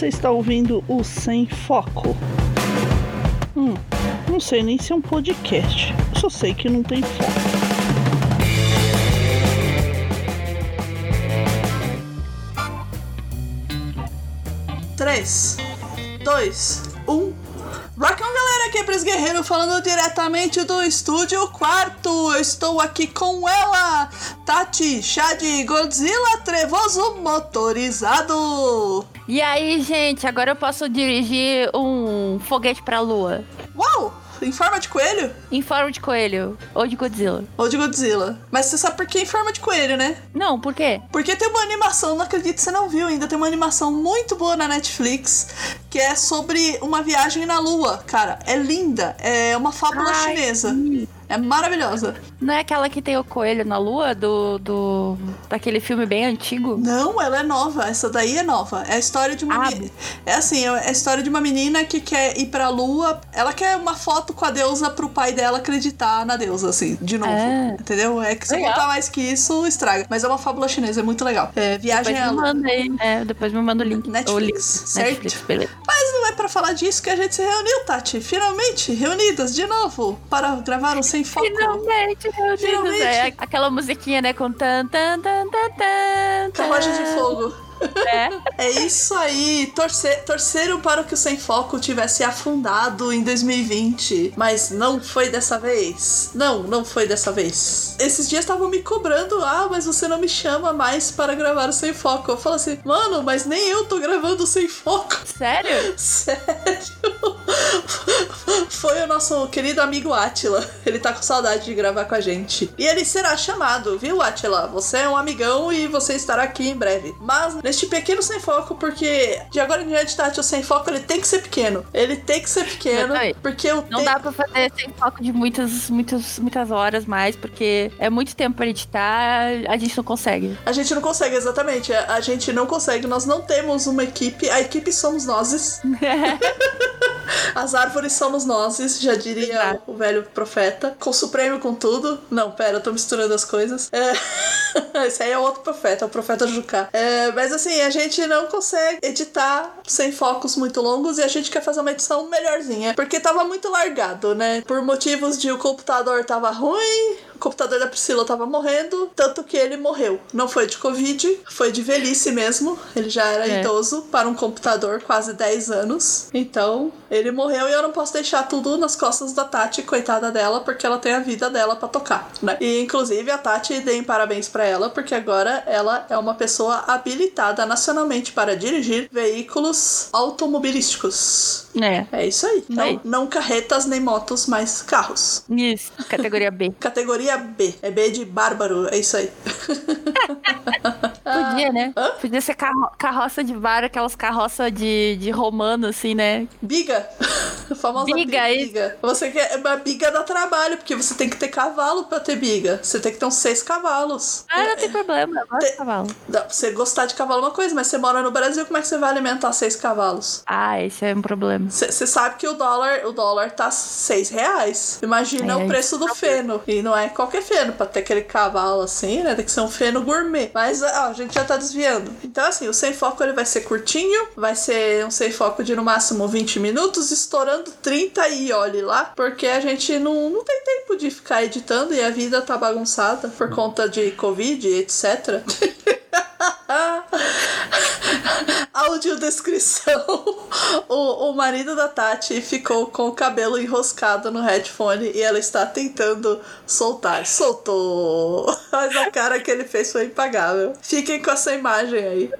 Você está ouvindo o Sem Foco. Hum, não sei nem se é um podcast. Só sei que não tem foco. Três, dois, um. Rock on, galera! Aqui é Pris Guerreiro falando diretamente do estúdio quarto. Eu estou aqui com ela, Tati, chá de Godzilla Trevoso Motorizado. E aí, gente, agora eu posso dirigir um foguete pra lua. Uau! Em forma de coelho? Em forma de coelho. Ou de Godzilla. Ou de Godzilla. Mas você sabe por que em forma de coelho, né? Não, por quê? Porque tem uma animação, não acredito que você não viu ainda, tem uma animação muito boa na Netflix que é sobre uma viagem na lua. Cara, é linda. É uma fábula Ai, chinesa. sim. É maravilhosa. Não é aquela que tem o coelho na lua do. do daquele filme bem antigo? Não, ela é nova. Essa daí é nova. É a história de uma. Ah, me- É assim, é a história de uma menina que quer ir pra lua. Ela quer uma foto com a deusa pro pai dela acreditar na deusa, assim, de novo. Ah. Entendeu? É que se Legal. contar mais que isso, estraga. Mas é uma fábula chinesa, é muito legal. É Viagem Depois à me Lua. manda aí. É, depois me manda o link. Netflix, o link. certo? Netflix, beleza. Mas não é pra falar disso que a gente se reuniu, Tati. Finalmente, reunidas de novo para gravar um Sem Foco. Finalmente, meu Deus. Finalmente. É aquela musiquinha, né? Com tan, tan, tan, tan, tan. Carruagem de fogo. É. É isso aí. Torcer, torceram para que o Sem Foco tivesse afundado em 2020. Mas não foi dessa vez. Não, não foi dessa vez. Esses dias estavam me cobrando. Ah, mas você não me chama mais para gravar o Sem Foco. Eu falo assim, mano, mas nem eu tô gravando o Sem Foco. Sério? Sério? Foi o nosso querido amigo Atila. Ele tá com saudade de gravar com a gente. E ele será chamado, viu, Atila? Você é um amigão e você estará aqui em breve. Mas neste pequeno sem foco, porque de agora em diante, Tati, o sem foco ele tem que ser pequeno. Ele tem que ser pequeno, porque eu Não dá pra fazer sem foco de muitas, muitas, muitas horas mais, porque é muito tempo pra editar, a gente não consegue. A gente não consegue, exatamente. A gente não consegue. Nós não temos uma equipe. A equipe somos nós. As árvores somos nós, já diria o velho profeta. Com o Supremo com tudo. Não, pera, eu tô misturando as coisas. É... Esse aí é outro profeta, é o profeta Jucá. É, mas assim, a gente não consegue editar sem focos muito longos e a gente quer fazer uma edição melhorzinha. Porque tava muito largado, né? Por motivos de o computador tava ruim, computador da Priscila tava morrendo, tanto que ele morreu. Não foi de Covid, foi de velhice mesmo. Ele já era É. idoso para um computador, quase 10 anos. Então, ele morreu e eu não posso deixar tudo nas costas da Tati, coitada dela, porque ela tem a vida dela pra tocar, né? E inclusive a Tati, deem parabéns pra ela, porque agora ela é uma pessoa habilitada nacionalmente para dirigir veículos automobilísticos. É. É isso aí. Não, aí. não carretas nem motos, mas carros. Isso, categoria B. Categoria B. É B de bárbaro. É isso aí. Podia, né? Hã? Podia ser carro- carroça de vara, aquelas carroças de, de romano, assim, né? Biga. A famosa Biga, biga. Você quer. Uma biga dá trabalho, porque você tem que ter cavalo pra ter biga. Você tem que ter uns seis cavalos. Ah, não tem problema, eu gosto de cavalo. Dá você gostar de cavalo é uma coisa, mas você mora no Brasil, como é que você vai alimentar seis cavalos? Ah, esse é um problema. Você sabe que o dólar, o dólar tá seis reais. Imagina É, o preço do feno. E não é qualquer feno, pra ter aquele cavalo assim, né? Tem que ser um feno gourmet. Mas ó, a gente já tá desviando. Então, assim, o sem foco ele vai ser curtinho, vai ser um sem foco de no máximo 20 minutos, estourando 30 e olhe lá, porque a gente não, não tem tempo de ficar editando e a vida tá bagunçada por conta de Covid, etc. Audiodescrição. O, o marido da Tati ficou com o cabelo enroscado no headphone e ela está tentando soltar. Soltou. Mas a cara que ele fez foi impagável. Fiquem com essa imagem aí.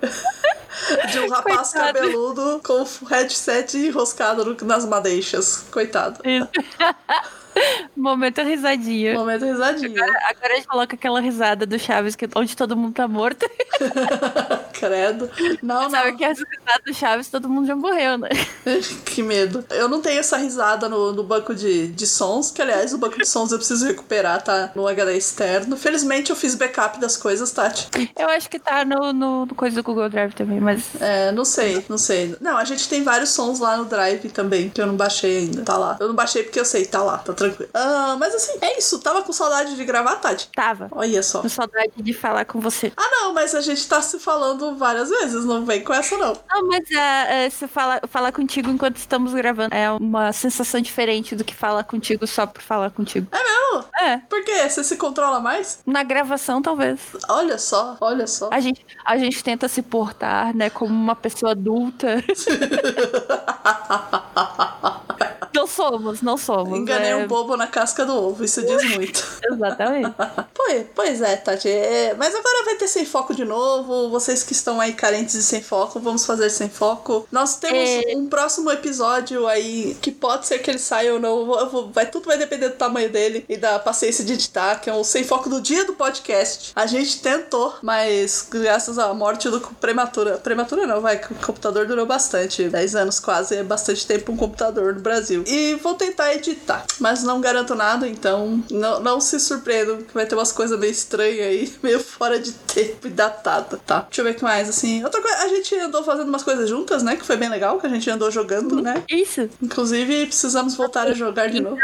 De um rapaz Coitado. cabeludo com o headset enroscado nas madeixas. Coitado. Isso. Momento risadinha. Momento risadinha. Agora a gente coloca aquela risada do Chaves, que, onde todo mundo tá morto. Credo. Não, Sabe não. que as risadas do Chaves, todo mundo já morreu, né? que medo. Eu não tenho essa risada no, no banco de, de sons, que aliás, o banco de sons eu preciso recuperar, tá? No HD externo. Felizmente eu fiz backup das coisas, Tati. Eu acho que tá no, no, no coisa do Google Drive também, mas. É, não sei, não sei. Não, a gente tem vários sons lá no Drive também, que eu não baixei ainda. Tá lá. Eu não baixei porque eu sei, tá lá, tá tranquilo. Ah, mas assim, é isso. Tava com saudade de gravar, Tati? Tava. Olha só. Com saudade de falar com você. Ah, não, mas a gente tá se falando várias vezes, não vem com essa não. Não, mas é, é, se falar, falar contigo enquanto estamos gravando é uma sensação diferente do que falar contigo só por falar contigo. É mesmo? É, Por quê? Você se controla mais? na gravação talvez. Olha só, olha só. A gente, a gente tenta se portar, né, como uma pessoa adulta. somos, não somos. Enganei é, um bobo na casca do ovo, isso diz muito. Exatamente. Pois, pois é, Tati. é, mas agora vai ter sem foco de novo. Vocês que estão aí carentes de sem foco, vamos fazer sem foco. Nós temos É. um próximo episódio aí que pode ser que ele saia ou não. Vou- vai, tudo vai depender do tamanho dele e da paciência de editar, que é o sem foco do dia do podcast. A gente tentou, mas graças à morte do prematura. Prematura não, vai, que o computador durou bastante. 10 anos quase, é bastante tempo um computador no Brasil. E vou tentar editar, mas não garanto nada, então não, não se surpreendam que vai ter umas coisas meio estranhas aí, meio fora de tempo e datada, tá? Deixa eu ver o que mais, assim. Outra coisa, a gente andou fazendo umas coisas juntas, né? Que foi bem legal, que a gente andou jogando, né? Isso. Inclusive, precisamos voltar a jogar de novo.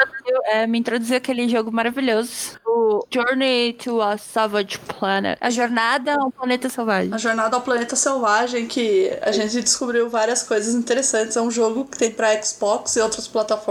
É, me introduziu aquele jogo maravilhoso. O Journey to a Savage Planet. A jornada a um planeta selvagem. A Jornada ao Planeta Selvagem, que a gente descobriu várias coisas interessantes. É um jogo que tem pra Xbox e outras plataformas.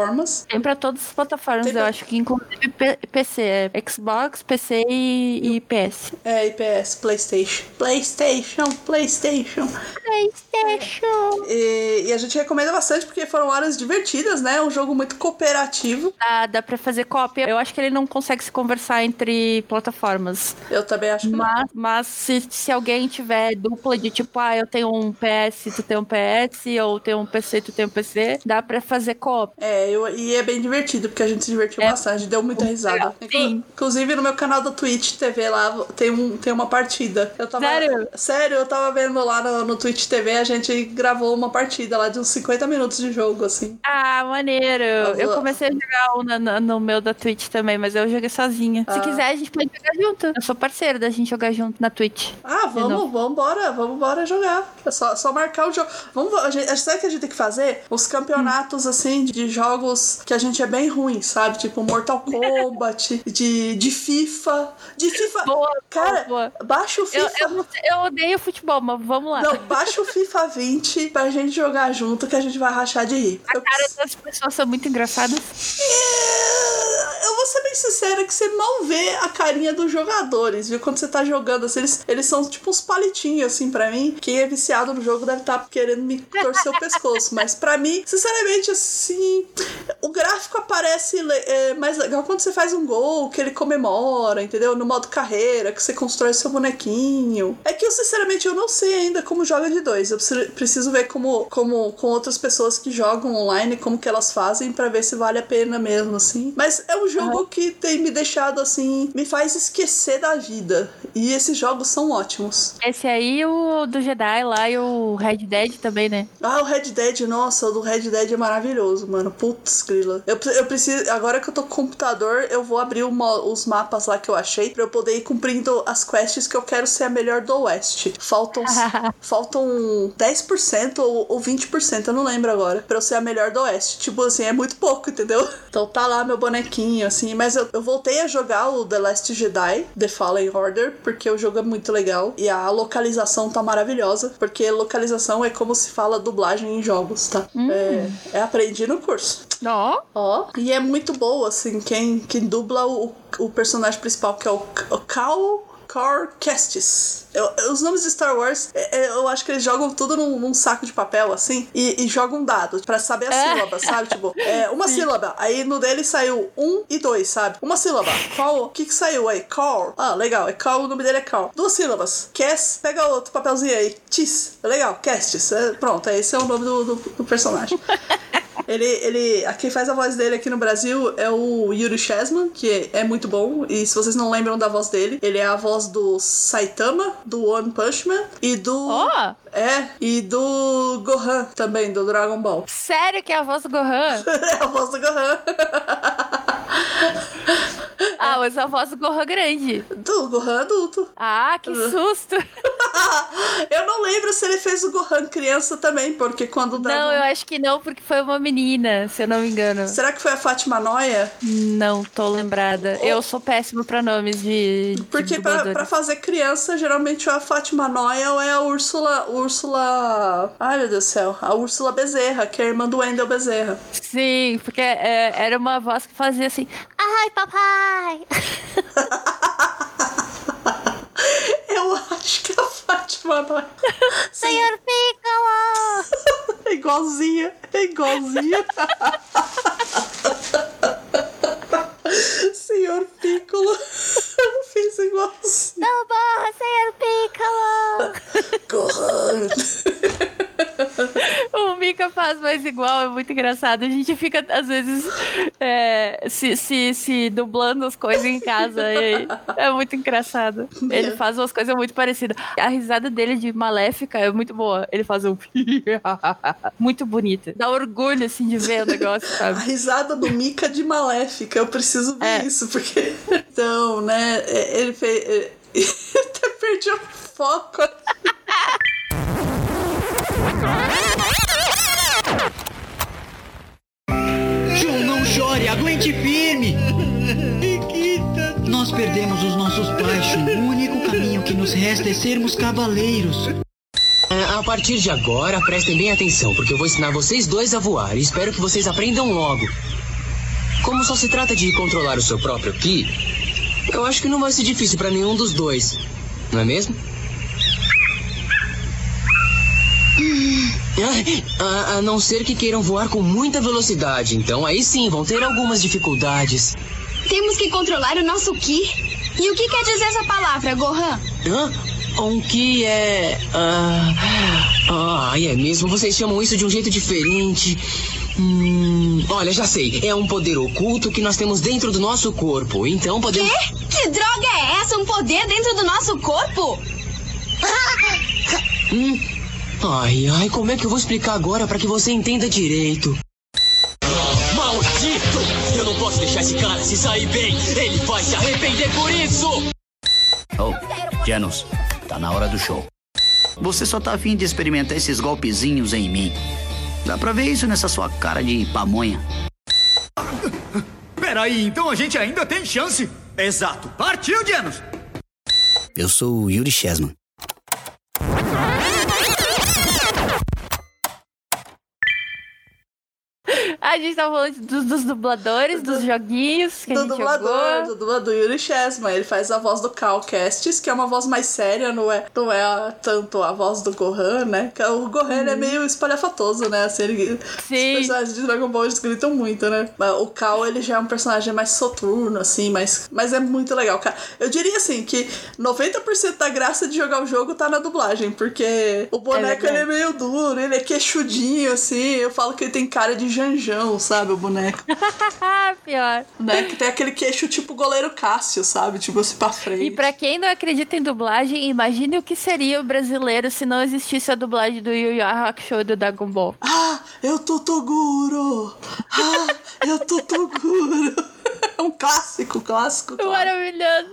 Tem pra todas as plataformas, Tem eu pra- acho que inclusive PC. É Xbox, PC e, e PS. É, IPS, PlayStation. PlayStation, PlayStation. PlayStation! E, e a gente recomenda bastante porque foram horas divertidas, né? É um jogo muito cooperativo. Dá, dá pra fazer cópia. Eu acho que ele não consegue se conversar entre plataformas. Eu também acho que não. Mas, mas se, se alguém tiver dupla de tipo, ah, eu tenho um PS, tu tem um PS, ou tem um PC, tu tem um PC, dá pra fazer cópia. É, eu, e é bem divertido, porque a gente se divertiu É bastante, deu muita risada. Sim. Inclusive no meu canal da Twitch TV lá tem, um, tem uma partida. Eu tava, Sério? Sério, eu tava vendo lá no, no Twitch TV, a gente gravou uma partida lá de uns 50 minutos de jogo, assim. Ah, maneiro. Eu vou- comecei a jogar um na- no, meu da Twitch também, mas eu joguei sozinha. Se Ah. quiser, a gente pode jogar junto. Eu sou parceira da gente jogar junto na Twitch. Ah, vamos, vamos embora, vamos embora jogar. É só, só marcar o jogo. Vamos, a gente, sabe o que a gente tem que fazer? Os campeonatos, assim, de jogos que a gente é bem ruim, sabe? Tipo Mortal Kombat, de, de FIFA. De FIFA. Boa, Cara, boa. baixa o Eu, FIFA. eu, sei- eu odeio futebol, mas vamos lá. Não, baixa o FIFA 20 pra gente jogar junto que a gente vai rachar de rir. A Eu, cara das pessoas são muito engraçadas. Eu ser bem sincera que você mal vê a carinha dos jogadores, viu? Quando você tá jogando, assim, eles, eles são tipo uns palitinhos, assim, pra mim. Quem é viciado no jogo deve estar querendo me torcer o pescoço. Mas pra mim, sinceramente, assim, o gráfico aparece é, mais legal quando você faz um gol, que ele comemora, entendeu? No modo carreira, que você constrói seu bonequinho. É que eu, sinceramente, eu não sei ainda como joga de dois. Eu preciso, ver como, como com outras pessoas que jogam online, como que elas fazem pra ver se vale a pena mesmo, assim. Mas é um jogo que tem me deixado, assim, me faz esquecer da vida. E esses jogos são ótimos. Esse aí, o do Jedi lá e o Red Dead também, né? Ah, o Red Dead, nossa, o do Red Dead é maravilhoso, mano. Putz, grila. Eu, eu preciso, agora que eu tô com o computador, eu vou abrir mo- os mapas lá que eu achei pra eu poder ir cumprindo as quests que eu quero ser a melhor do Oeste. Faltam, faltam 10% ou, ou 20%, eu não lembro agora, pra eu ser a melhor do Oeste. Tipo assim, é muito pouco, entendeu? Então tá lá meu bonequinho, assim. Mas eu, eu voltei a jogar o The Last Jedi, The Fallen Order, porque o jogo é muito legal. E a localização tá maravilhosa, porque localização é como se fala dublagem em jogos, tá? É, é aprendi no curso. Ó, Ó. E é muito boa, assim, quem, quem dubla o, o personagem principal, que é o, o Cal. Car Kestis. Eu- eu- os nomes de Star Wars, é- é, eu acho que eles jogam tudo num, num saco de papel, assim, e, e jogam um dado pra saber a É. sílaba, sabe? Tipo, é, uma sílaba. Aí no dele saiu um e dois, sabe? Uma sílaba. Qual? O que que saiu aí? Call. Ah, legal. É Call, o nome dele é Call. Duas sílabas. Kes, pega outro papelzinho aí. Tis. Legal, Kestis. É, pronto, esse é o nome do, do, do personagem. Ele, ele, a quem faz a voz dele aqui no Brasil é o Yuri Chesman, que é muito bom. E se vocês não lembram da voz dele, ele é a voz do Saitama, do One Punch Man e do. ó. É, e do Gohan também, do Dragon Ball. Sério que é a voz do Gohan? É a voz do Gohan. Ah, mas a voz do Gohan grande. Do Gohan adulto. Ah, que susto. eu não lembro se ele fez o Gohan criança também, porque quando o Dragon... Não, eu acho que não, porque foi uma menina, se eu não me engano. Será que foi a Fátima Noia? Não tô lembrada. Eu sou péssima pra nomes de. de Porque pra, dubladores. pra fazer criança, geralmente é a Fátima Noia ou é a Úrsula. Úrsula. Ai, meu Deus do céu. A Úrsula Bezerra, que é a irmã do Wendel Bezerra. Sim, porque é, era uma voz que fazia assim. Ai, papai! Eu acho que é a Fátima Noia. Sim, Senhor Piccolo! é igualzinha. É igualzinha. Senhor Piccolo. Fiz igualzinho. Não morra, Senhor Piccolo! Gohan. O Mika igual, é muito engraçado. A gente fica, às vezes, é, se, se, se dublando as coisas em casa. é muito engraçado. Ele faz umas coisas muito parecidas. A risada dele de maléfica é muito boa. Ele faz um. muito bonita. Dá orgulho, assim, de ver o negócio, A sabe? risada do Mika de Maléfica, eu preciso ver É. isso, porque. Então, né, é, ele fez. é, Eu até perdi o foco. Aguente firme. Nós perdemos os nossos pais. O único caminho que nos resta é sermos cavaleiros. A partir de agora, prestem bem atenção, porque eu vou ensinar vocês dois a voar e espero que vocês aprendam logo. Como só se trata de controlar o seu próprio Ki, eu acho que não vai ser difícil para nenhum dos dois, não é mesmo? A, a não ser que queiram voar com muita velocidade, então aí sim vão ter algumas dificuldades. Temos que controlar o nosso Ki. E o que quer dizer essa palavra, Gohan? Hã? Um que é. Ah, ah, é mesmo? Vocês chamam isso de um jeito diferente. Hum, olha, já sei. É um poder oculto que nós temos dentro do nosso corpo. Então podemos. Quê? Que droga é essa? Um poder dentro do nosso corpo? Hum? Ai, ai, como é que eu vou explicar agora para que você entenda direito? Maldito! Eu não posso deixar esse cara se sair bem. Ele vai se arrepender por isso! Oh, Janus, tá na hora do show. Você só tá afim de experimentar esses golpezinhos em mim. Dá pra ver isso nessa sua cara de pamonha. Peraí, então a gente ainda tem chance. Exato. Partiu, Janus. Eu sou o Yuri Chesman. A gente tava falando dos, dos dubladores, dos joguinhos que a do gente dublador, jogou. do dublador Yuri Chesman. Ele faz a voz do Cal Kestis, que é uma voz mais séria, não é, não é tanto a voz do Gohan, né? Que O Gohan ele é meio espalhafatoso, né? Assim, ele, Uhum. Sim. Os personagens de Dragon Ball eles gritam muito, né? O Cal, ele já é um personagem mais soturno, assim, mas, mas é muito legal. Eu diria assim que 90% da graça de jogar o jogo tá na dublagem, porque o boneco verdade. ele é meio duro, ele é queixudinho, assim. Eu falo que ele tem cara de janjão, sabe? O boneco. Pior. né? Que tem aquele queixo tipo goleiro Cássio, sabe? Tipo assim pra frente. E pra quem não acredita em dublagem, imagine o que seria o brasileiro se não existisse a dublagem do Yu Yu Hakusho e do Dragon Ball. Ah, eu tô Toguro! Ah, eu tô Toguro! É um clássico, clássico. claro. Maravilhoso.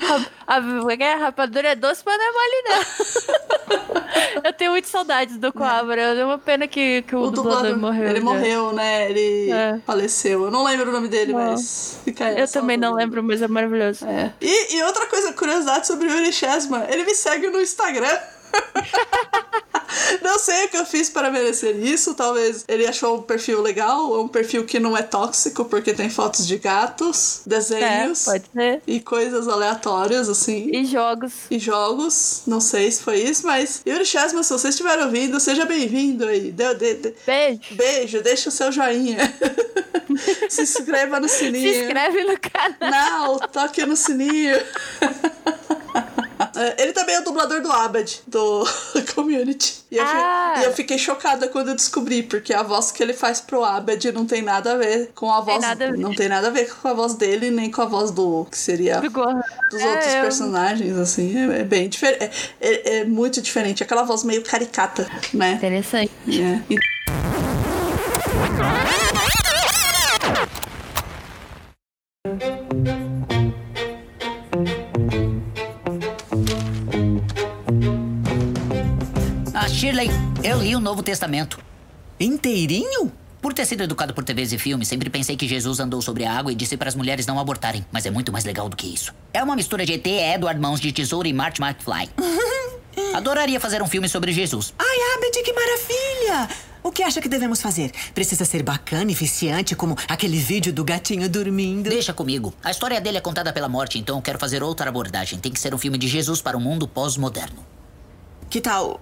A, a, a rapadura é doce, mas não é mole, não. Eu tenho muitas saudades do Coabra. É uma pena que, que o, O dublador, dublador, morreu. ele já. morreu, né? Ele É. faleceu. Eu não lembro o nome dele, Não. mas fica aí. Eu também não lembro, mas é maravilhoso. É. E, e outra coisa, curiosidade sobre o Yuri Chesman, ele me segue no Instagram. não sei o que eu fiz para merecer isso. Talvez ele achou um perfil legal, um perfil que não é tóxico, porque tem fotos de gatos, É, desenhos pode ser. e coisas aleatórias, assim. E jogos. E jogos, não sei se foi isso, mas Yuri Chesman, se você estiver ouvindo, seja bem-vindo aí. Dê- dê- dê- Beijo. Beijo, deixa o seu joinha. se inscreva no sininho. Se inscreve no canal. Não, toque no sininho. É, Ele também é o dublador do Abed, do Community. E eu, Ah. e eu fiquei chocada quando eu descobri, porque a voz que ele faz pro Abed não tem nada a ver com a Tem voz. nada a. Não tem nada a ver com a voz dele, nem com a voz do. que seria. Do. Dos É, outros eu- personagens, assim, é, é bem diferente. É, é- é muito diferente. Aquela voz meio caricata, né? Interessante. É. E- eu li o Novo Testamento. Inteirinho? Por ter sido educado por TVs e filmes, sempre pensei que Jesus andou sobre a água e disse para as mulheres não abortarem. Mas é muito mais legal do que isso. É uma mistura de ET, Edward Mãos de Tesouro e Marty McFly. Adoraria fazer um filme sobre Jesus. Ai, Abed, que maravilha! O que acha que devemos fazer? Precisa ser bacana, eficiente, como aquele vídeo do gatinho dormindo. Deixa comigo. A história dele é contada pela morte, então eu quero fazer outra abordagem. Tem que ser um filme de Jesus para o mundo pós-moderno. Que tal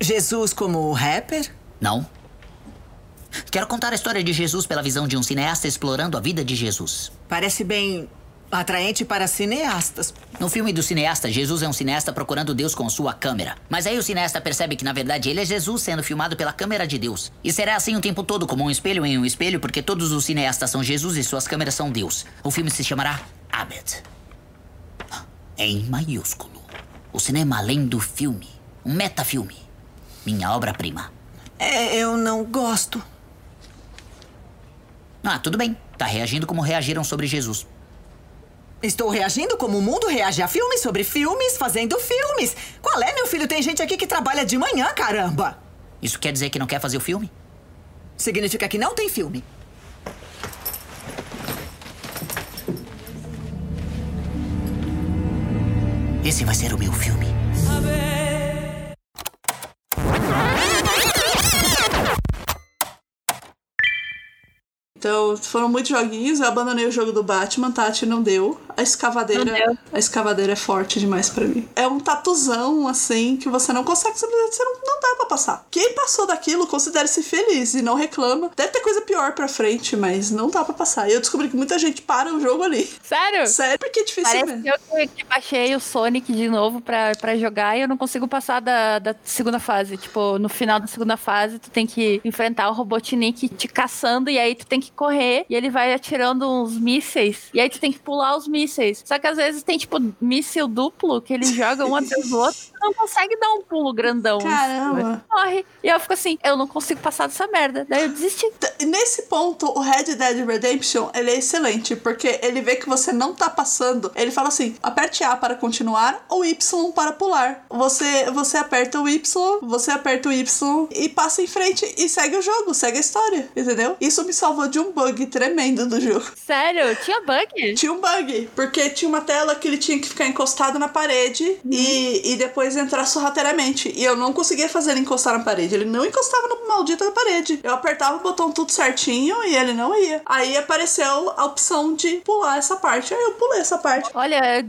Jesus como rapper? Não. Quero contar a história de Jesus pela visão de um cineasta explorando a vida de Jesus. Parece bem atraente para cineastas. No filme do cineasta, Jesus é um cineasta procurando Deus com sua câmera. Mas aí o cineasta percebe que na verdade ele é Jesus sendo filmado pela câmera de Deus. E será assim o tempo todo, como um espelho em um espelho, porque todos os cineastas são Jesus e suas câmeras são Deus. O filme se chamará Abed. Em maiúsculo. O cinema além do filme. Um metafilme. Minha obra-prima. É, eu não gosto. Ah, tudo bem. Tá reagindo como reagiram sobre Jesus. Estou reagindo como o mundo reage a filmes sobre filmes, fazendo filmes. Qual é, meu filho? Tem gente aqui que trabalha de manhã, caramba! Isso quer dizer que não quer fazer o filme? Significa que não tem filme. Esse vai ser o meu filme. Então, foram muitos joguinhos, eu abandonei o jogo do Batman, Tati não deu. A escavadeira, a escavadeira é forte demais pra mim. É um tatuzão assim que você não consegue simplesmente você não, não dá pra passar. Quem passou daquilo considere-se feliz e não reclama. Deve ter coisa pior pra frente, mas não dá pra passar. E eu descobri que muita gente para o jogo ali. Sério? Sério, porque é difícil Parece mesmo. que eu que- baixei o Sonic de novo pra, pra jogar e eu não consigo passar da, da segunda fase. Tipo, no final da segunda fase, tu tem que enfrentar o Robotnik te caçando e aí tu tem que correr e ele vai atirando uns mísseis e aí tu tem que pular os mísseis. Só que às vezes tem, tipo, míssil duplo que ele joga um atrás do outro. Tu não consegue dar um pulo grandão. Caramba. Morre. E eu fico assim, eu não consigo passar dessa merda. Daí eu desisti. Nesse ponto, o Red Dead Redemption, ele é excelente, porque ele vê que você não tá passando, ele fala assim, aperte A para continuar ou Y para pular. Você, você aperta o Y, você aperta o Y e passa em frente e segue o jogo, segue a história, entendeu? Isso me salvou de um bug tremendo do jogo. Sério? Tinha bug? Tinha um bug, porque tinha uma tela que ele tinha que ficar encostado na parede e, e depois entrar sorrateiramente. E eu não conseguia fazer ele encostar na parede. Ele não encostava no maldito da parede. Eu apertava o botão tudo certinho e ele não ia. Aí apareceu a opção de pular essa parte. Aí eu pulei essa parte. Olha,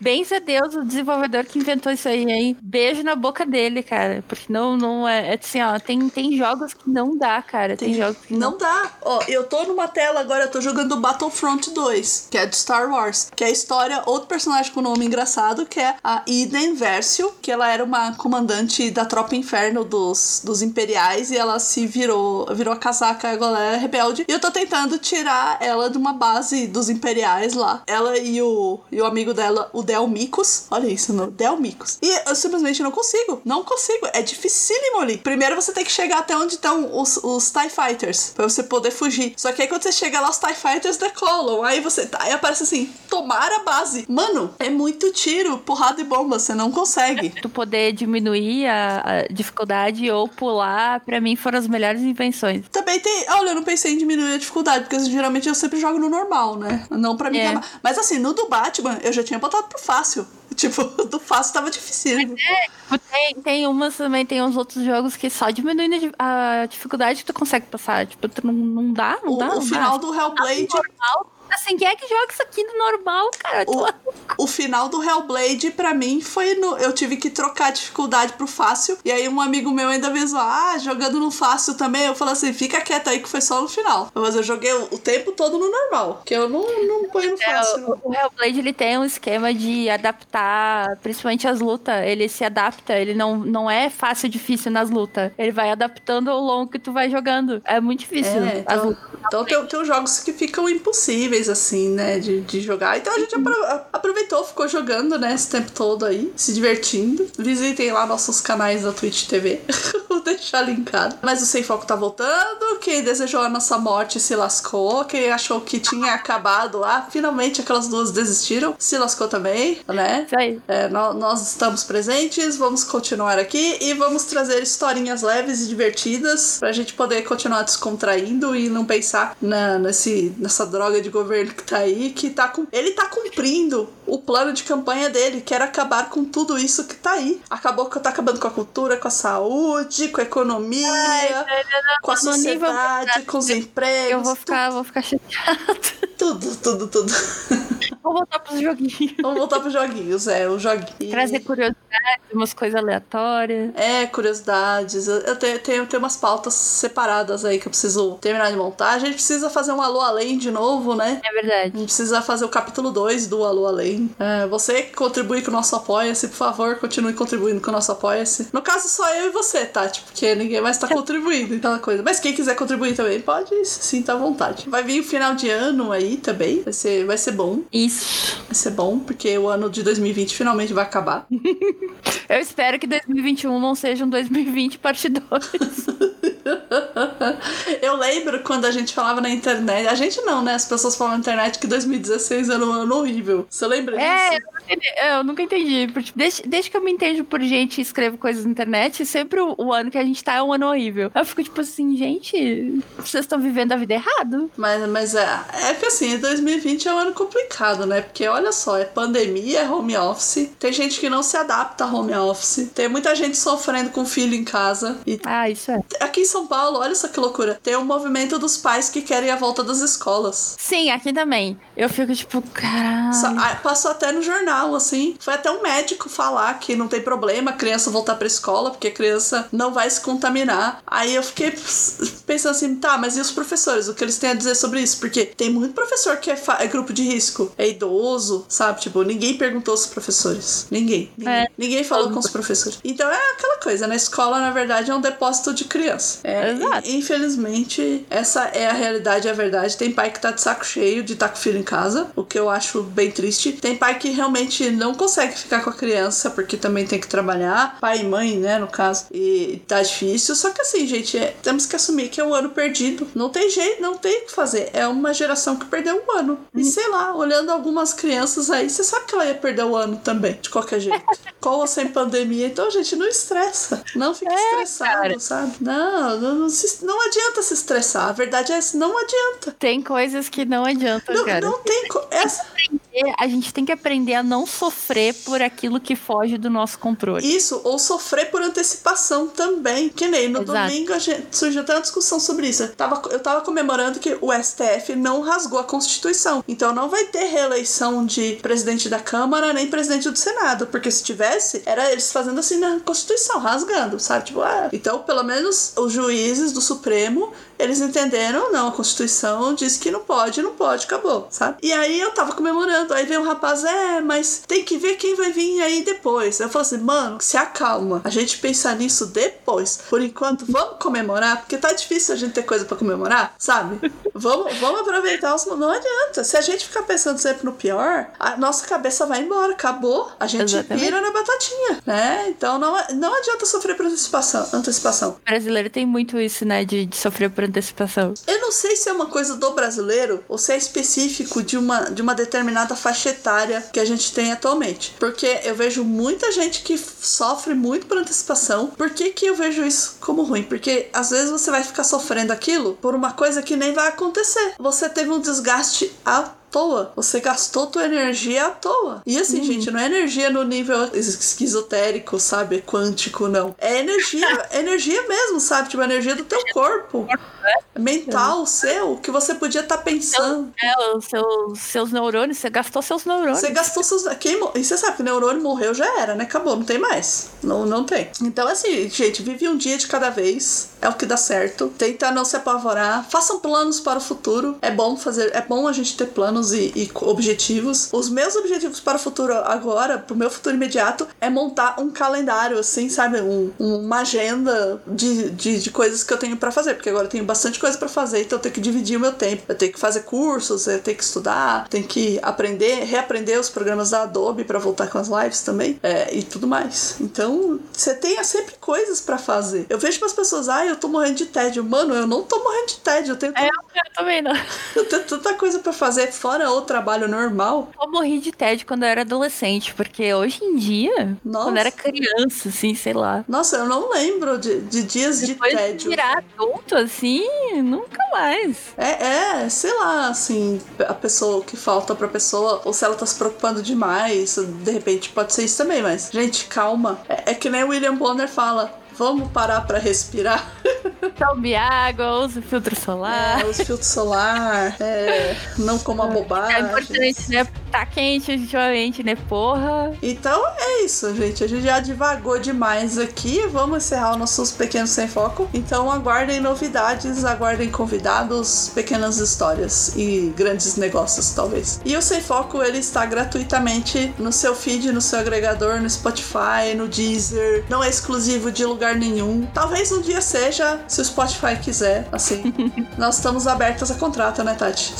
bens a Deus, o desenvolvedor que inventou isso aí, hein? Beijo na boca dele, cara. Porque não, não é, é assim, ó, tem, tem jogos que não dá, cara. Tem, jogos que não. Não dá. Ó, eu tô numa tela agora, eu tô jogando Battlefront 2, que é do Star Wars. Que é a história, outro personagem com nome engraçado, que é a Eden Versio, que ela era uma comandante da tropa inferno dos, dos imperiais e ela se virou, virou a casaca, agora é rebelde. E eu tô tentando tirar ela de uma base dos imperiais lá. Ela e o, e o amigo dela, o Delmicos. Olha isso, no Delmicos. E eu simplesmente não consigo. Não consigo. É dificílimo ali. Primeiro você tem que chegar até onde estão os, os TIE Fighters. Pra você poder fugir. Só que aí quando você chega lá, os TIE Fighters decolam. Aí você. Aí aparece assim: tomar a base. Mano, é muito tiro, porrada e bomba. Você não consegue. Tu poder diminuir a, a dificuldade ou pular, pra mim foram as melhores invenções. Também tem. Olha, eu não pensei em diminuir a dificuldade, porque geralmente eu sempre jogo no normal, né? Não pra me É. Mas assim, no do Batman, eu já tinha botado pro fácil. Tipo, do fácil tava difícil. Tipo, Tem, tem umas também, tem uns outros jogos que só diminuindo a di- a dificuldade tu consegue passar. Tipo, tu não, não dá, não O, dá. o não final dá. do Hellblade. Normal. Assim, quem é que joga isso aqui no normal, cara? Tu- O final do Hellblade, pra mim, foi no. Eu tive que trocar a dificuldade pro fácil. E aí um amigo meu ainda avisou: Ah, jogando no fácil também. Eu falei assim: fica quieto aí que foi só no final. Mas eu joguei o, o tempo todo no normal. Que eu não, não ponho no É, fácil. não. o, o Hellblade ele tem um esquema de adaptar, principalmente as lutas. Ele se adapta, ele não, não é fácil difícil nas lutas. Ele vai adaptando ao longo que tu vai jogando. É muito difícil. É, então, então tem, tem jogos que ficam impossíveis, assim, né, de, de jogar. Então a gente apro- aproveitou, ficou jogando, né, esse tempo todo aí, se divertindo. Visitem lá nossos canais da Twitch TV. Vou deixar linkado. Mas o Sem Foco tá voltando. Quem desejou a nossa morte se lascou. Quem achou que tinha acabado lá, finalmente aquelas duas desistiram. Se lascou também, né? Aí. É, nó- nós estamos presentes, vamos continuar aqui e vamos trazer historinhas leves e divertidas pra gente poder continuar descontraindo e não pensar na, nesse, nessa droga de governo que tá aí, que tá com. Ele tá cumprindo o plano de campanha dele, que era acabar com tudo isso que tá aí. Acabou que tá acabando com a cultura, com a saúde, com a economia, com a sociedade, com os empregos. Eu vou ficar, vou ficar chateada. Tudo, tudo, tudo. Vou voltar pros joguinhos. Vamos voltar pros joguinhos, é, o joguinho. Trazer curiosidades, umas coisas aleatórias. É, curiosidades. Eu, eu tenho, tenho, tenho umas pautas separadas aí que eu preciso terminar de montar. A gente precisa fazer um Alô Além de novo, né? É verdade. Gente precisa fazer o capítulo 2 do Alô Além. É, você que contribui com o nosso Apoia-se, por favor, continue contribuindo com o nosso Apoia-se. No caso, só eu e você, Tati, porque ninguém mais tá contribuindo e aquela coisa. Mas quem quiser contribuir também, pode se sinta à vontade. Vai vir o final de ano aí também. Vai ser, vai ser bom. Isso. Vai ser bom, porque o ano de 2020 finalmente vai acabar. Eu espero que 2021 não seja um 2020 parte 2. Eu lembro quando a gente falava na internet. A gente não, né? As pessoas falavam na internet que 2016 era um ano horrível. Você lembra É, disso? entendi- eu nunca entendi. Desde, desde que eu me entendo por gente e escrevo coisas na internet, sempre o, o ano que a gente tá é um ano horrível. Eu fico tipo assim, gente, vocês estão vivendo a vida errado. Mas, mas é, é que assim, 2020 é um ano complicado, né? Porque olha só, é pandemia, é home office. Tem gente que não se adapta a home office. Tem muita gente sofrendo com filho em casa. E Ah, isso é. aqui em São Paulo, olha só que loucura. Tem um movimento dos pais que querem a volta das escolas. Sim, aqui também. Eu fico tipo, caralho. Só- ah, Passou até no jornal, assim. Foi até um médico falar que não tem problema a criança voltar pra escola, porque a criança não vai se contaminar. Aí eu fiquei pensando assim, tá, mas e os professores? O que eles têm a dizer sobre isso? Porque tem muito professor que é, é grupo de risco, é idoso, sabe? Tipo, ninguém perguntou aos professores. Ninguém. Ninguém, É. ninguém falou com os professores. Então é aquela coisa, né? Escola, na verdade, é um depósito de criança. É, Exato. e- infelizmente, essa é a realidade, é a verdade. Tem pai que tá de saco cheio de estar com o filho em casa, o que eu acho bem triste. Tem pai que realmente não consegue ficar com a criança porque também tem que trabalhar, pai e mãe, né, no caso, e tá difícil. Só que assim, gente, é- temos que assumir que é um ano perdido. Não tem jeito, não tem o que fazer. É uma geração que perdeu um ano. E sei lá, olhando algumas crianças aí, você sabe que ela ia perder o ano também, de qualquer jeito. Com ou sem pandemia. Então, gente, não estressa. Não fique estressado, cara. sabe? Não, não, não, se- não adianta se estressar. A verdade é essa, não adianta. Tem coisas que não adianta, Não, cara. não tem. co- Essa, aprender- a gente tem que aprender a não sofrer por aquilo que foge do nosso controle. Isso, ou sofrer por antecipação também. Que nem no Exato. domingo a gente surgiu até uma discussão sobre isso. Eu tava, eu tava comemorando que o STF não rasgou a Constituição. Então não vai ter reeleição de presidente da Câmara nem presidente do Senado. Porque se tivesse, era eles fazendo assim na Constituição, rasgando, sabe? Tipo, ah. Então, pelo menos os juízes do Supremo. Eles entenderam, não, a Constituição diz que não pode, não pode, acabou, sabe? E aí eu tava comemorando, aí veio um rapaz, é, mas tem que ver quem vai vir aí depois. Eu falei assim, mano, se acalma, a gente pensa nisso depois. Por enquanto, vamos comemorar, porque tá difícil a gente ter coisa pra comemorar, sabe? Vamos, vamos aproveitar os. Não adianta. Se a gente ficar pensando sempre no pior, a nossa cabeça vai embora, acabou. A gente Exatamente. vira na batatinha, né? Então não, não adianta sofrer por antecipação. antecipação. O brasileiro tem muito isso, né? De, de sofrer por antecipação. Eu não sei se é uma coisa do brasileiro ou se é específico de uma, de uma determinada faixa etária que a gente tem atualmente. Porque eu vejo muita gente que sofre muito por antecipação. Por que, que eu vejo isso como ruim? Porque às vezes você vai ficar sofrendo aquilo por uma coisa que nem vai acontecer. Você teve um desgaste à toa. Você gastou tua energia à toa. E assim, gente, não é energia no nível es- esquizotérico, sabe? Quântico, não. É energia, é energia mesmo, sabe? Tipo, energia do teu corpo. Mental, seu, que você podia estar pensando. É, os seus, seus neurônios, você gastou seus neurônios. Você gastou seus. Quem, e você sabe que o neurônio morreu já era, né? Acabou, não tem mais. Não, não tem. Então, assim, gente, vive um dia de cada vez. É o que dá certo. Tenta não se apavorar. Façam planos para o futuro. É bom fazer. É bom a gente ter planos planos e, e objetivos. Os meus objetivos para o futuro agora, pro meu futuro imediato, é montar um calendário, assim, sabe? Um, uma agenda de, de, de coisas que eu tenho para fazer, porque agora eu tenho bastante coisa para fazer, então eu tenho que dividir o meu tempo. Eu tenho que fazer cursos, eu tenho que estudar, tenho que aprender, reaprender os programas da Adobe para voltar com as lives também é, e tudo mais. Então, você tem sempre coisas para fazer. Eu vejo umas pessoas, ah, eu tô morrendo de tédio. Mano, eu não tô morrendo de tédio, eu tenho. É, eu também não. Eu tenho tanta coisa para fazer fora o trabalho normal. Eu morri de tédio quando eu era adolescente, porque hoje em dia, Nossa. quando eu era criança, assim, sei lá. Nossa, eu não lembro de, de dias Depois de tédio. De virar adulto, assim, nunca mais. É, é, sei lá, assim, a pessoa que falta pra pessoa, ou se ela tá se preocupando demais, de repente pode ser isso também, mas, gente, calma. É, é que nem o William Bonner fala Vamos parar para respirar. Tome água, use filtro solar. É, use filtro solar. É, não coma bobagem. É importante, né? Tá quente ultimamente, né? Porra. Então é isso, gente. A gente já divagou demais aqui. Vamos encerrar os nossos pequenos sem foco. Então aguardem novidades, aguardem convidados, pequenas histórias e grandes negócios, talvez. E o Sem Foco, ele está gratuitamente no seu feed, no seu agregador, no Spotify, no Deezer. Não é exclusivo de lugar nenhum. Talvez um dia seja, se o Spotify quiser, assim. nós estamos abertas a contrato, né, Tati?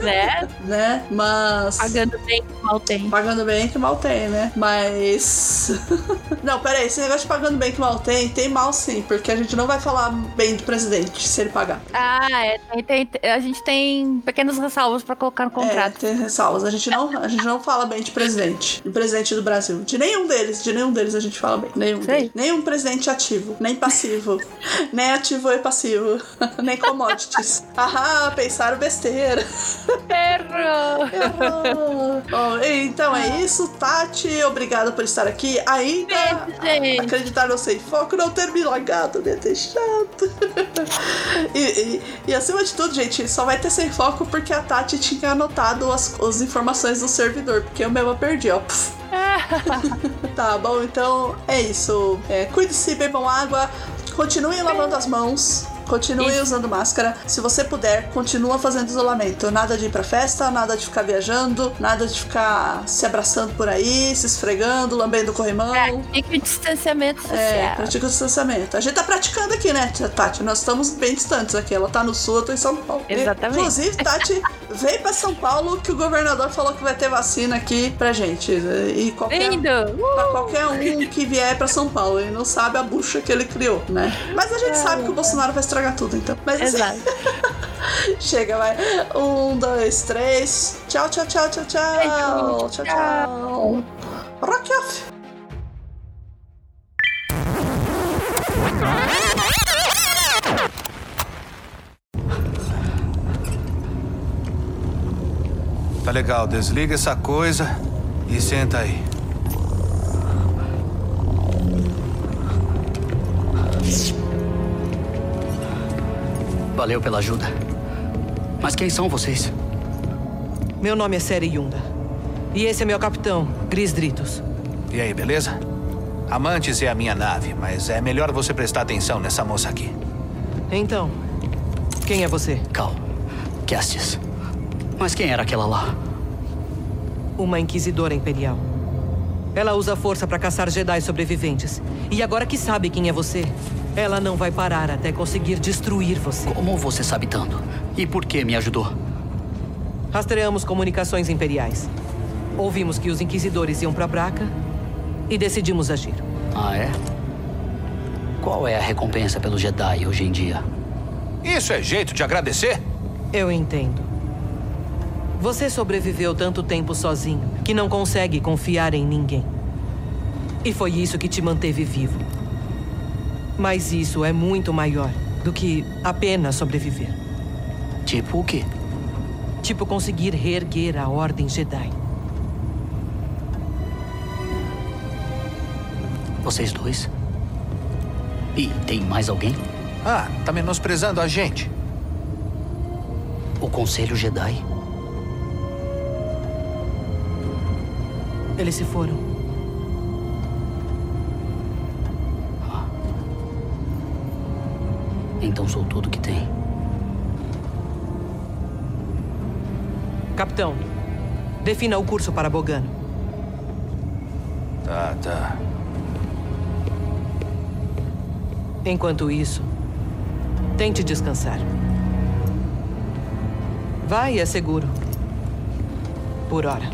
Né? né? Mas. Pagando bem que mal tem. Pagando bem que mal tem, né? Mas. não, pera aí, esse negócio de pagando bem que mal tem, tem mal sim, porque a gente não vai falar bem do presidente se ele pagar. Ah, é. Tem, tem, a gente tem pequenas ressalvas pra colocar no contrato. É, tem ressalvas. A gente, não, a gente não fala bem de presidente. De presidente do Brasil. De nenhum deles, de nenhum deles a gente fala bem. Nenhum. Nenhum presidente ativo, nem passivo. nem ativo e passivo. nem commodities. Ahá, pensaram besteira. Errou! Errou. Bom, então é isso, Tati. Obrigada por estar aqui. Ainda Beijo, acreditar no sem foco, não ter me lagado, né? Deixado. e, e, e, acima de tudo, gente, só vai ter sem foco porque a Tati tinha anotado as, as informações do servidor, porque eu mesma perdi, ó. tá bom, então é isso. É, Cuide-se, bebam água, continuem lavando as mãos. Continue Isso. usando máscara. Se você puder, continua fazendo isolamento. Nada de ir pra festa, nada de ficar viajando, nada de ficar se abraçando por aí, se esfregando, lambendo o corrimão. Pratique o distanciamento social. É, pratique o distanciamento. A gente tá praticando aqui, né, Tati? Nós estamos bem distantes aqui. Ela tá no sul, eu tô em São Paulo. Exatamente. Inclusive, Tati, vem pra São Paulo que o governador falou que vai ter vacina aqui pra gente. E qualquer, Lindo! Uh! Pra qualquer um que vier pra São Paulo. Ele não sabe a bucha que ele criou, né? Mas a gente é. sabe que o Bolsonaro vai estragar tudo, então. Mas Exato. Chega, vai. Um, dois, três. Tchau, tchau, tchau, tchau, tchau. Tchau, tchau. Rock off. Tá legal, desliga essa coisa e senta aí. Valeu pela ajuda. Mas quem são vocês? Meu nome é Seri Yunda. E esse é meu capitão, Gris Dritos. E aí, beleza? Amantes é a minha nave, mas é melhor você prestar atenção nessa moça aqui. Então, quem é você? Cal. Castis. Mas quem era aquela lá? Uma inquisidora imperial. Ela usa a força para caçar Jedi sobreviventes. E agora que sabe quem é você, ela não vai parar até conseguir destruir você. Como você sabe tanto? E por que me ajudou? Rastreamos comunicações imperiais. Ouvimos que os inquisidores iam para Braca e decidimos agir. Ah, é? Qual é a recompensa pelo Jedi hoje em dia? Isso é jeito de agradecer? Eu entendo. Você sobreviveu tanto tempo sozinho que não consegue confiar em ninguém. E foi isso que te manteve vivo. Mas isso é muito maior do que apenas sobreviver. Tipo o quê? Tipo conseguir reerguer a Ordem Jedi. Vocês dois? E tem mais alguém? Ah, tá menosprezando a gente. O Conselho Jedi? Eles se foram. Então sou tudo que tem. Capitão, defina o curso para Bogano. Tá, tá. Enquanto isso, tente descansar. Vai, é seguro. Por hora.